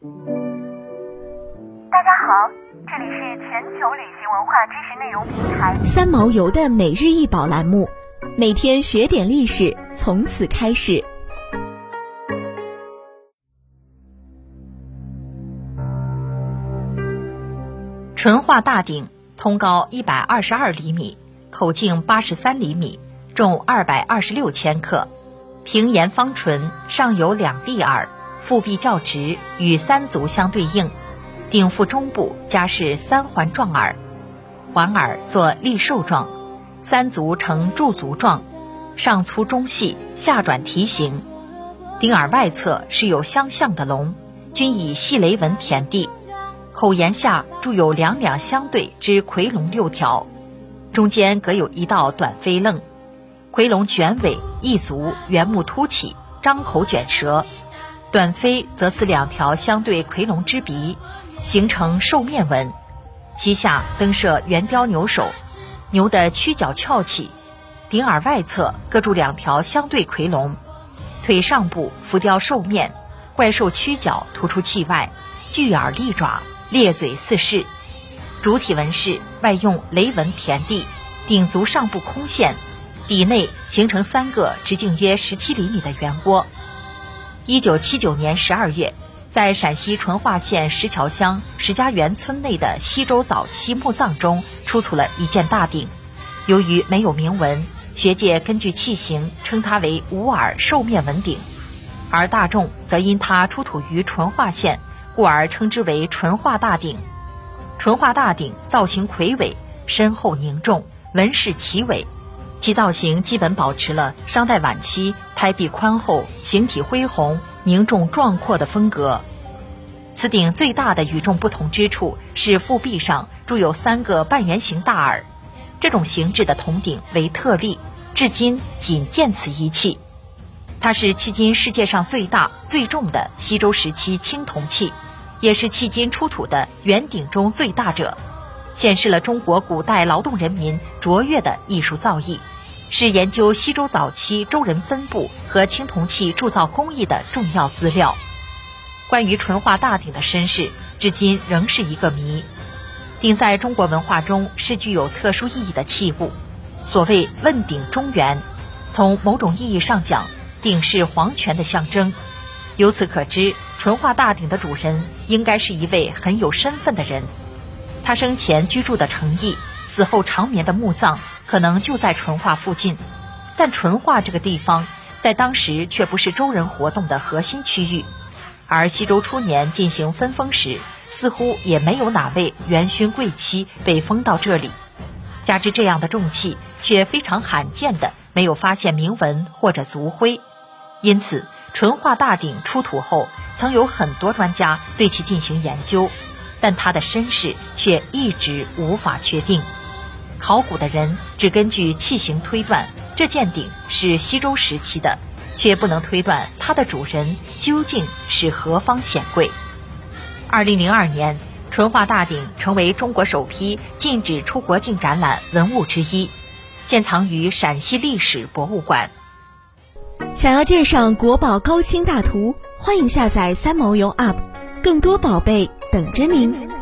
大家好，这里是全球旅行文化知识内容平台三毛游的每日一宝栏目，每天学点历史，从此开始。淳化大鼎，通高一百二十二厘米，口径八十三厘米，重二百二十六千克，平沿方唇，上有两粒耳，腹壁较直，与三足相对应，顶腹中部加饰三环状耳，环耳作立兽状，三足呈柱足状，上粗中细，下转蹄形。顶耳外侧是有相像的龙，均以细雷纹填地。口沿下铸有两两相对之夔龙六条，中间隔有一道短飞楞。夔龙卷尾，一足圆目凸起，张口卷舌。短飞则似两条相对夔龙之鼻，形成兽面纹。其下增设圆雕牛首，牛的曲角翘起。顶耳外侧各铸两条相对夔龙，腿上部浮雕兽面，怪兽曲角突出器外，巨耳利爪。裂嘴四视，主体纹饰外用雷纹填地，鼎足上部空陷，底内形成三个直径约十七厘米的圆窝。一九七九年十二月，在陕西淳化县石桥乡石家园村内的西周早期墓葬中出土了一件大鼎，由于没有铭文，学界根据器形称它为无耳兽面纹鼎，而大众则因它出土于淳化县。故而称之为淳化大鼎。淳化大鼎造型魁伟，深厚凝重，纹饰奇伟，其造型基本保持了商代晚期胎壁宽厚、形体恢宏、凝重壮阔的风格。此鼎最大的与众不同之处是腹壁上铸有三个半圆形大耳，这种形制的铜鼎为特例，至今仅见此一器。它是迄今世界上最大、最重的西周时期青铜器。也是迄今出土的圆鼎中最大者，显示了中国古代劳动人民卓越的艺术造诣，是研究西周早期周人分布和青铜器铸造工艺的重要资料。关于淳化大鼎的身世，至今仍是一个谜。鼎在中国文化中是具有特殊意义的器物，所谓“问鼎中原”，从某种意义上讲，鼎是皇权的象征。由此可知，淳化大鼎的主人应该是一位很有身份的人。他生前居住的城邑，死后长眠的墓葬，可能就在淳化附近。但淳化这个地方，在当时却不是周人活动的核心区域。而西周初年进行分封时，似乎也没有哪位元勋贵戚被封到这里。加之这样的重器却非常罕见的没有发现铭文或者族徽，因此。淳化大鼎出土后，曾有很多专家对其进行研究，但它的身世却一直无法确定。考古的人只根据器形推断这件鼎是西周时期的，却不能推断它的主人究竟是何方显贵。二零零二年，淳化大鼎成为中国首批禁止出国境展览文物之一，现藏于陕西历史博物馆。想要鉴赏国宝高清大图，欢迎下载三毛游 App，更多宝贝等着您。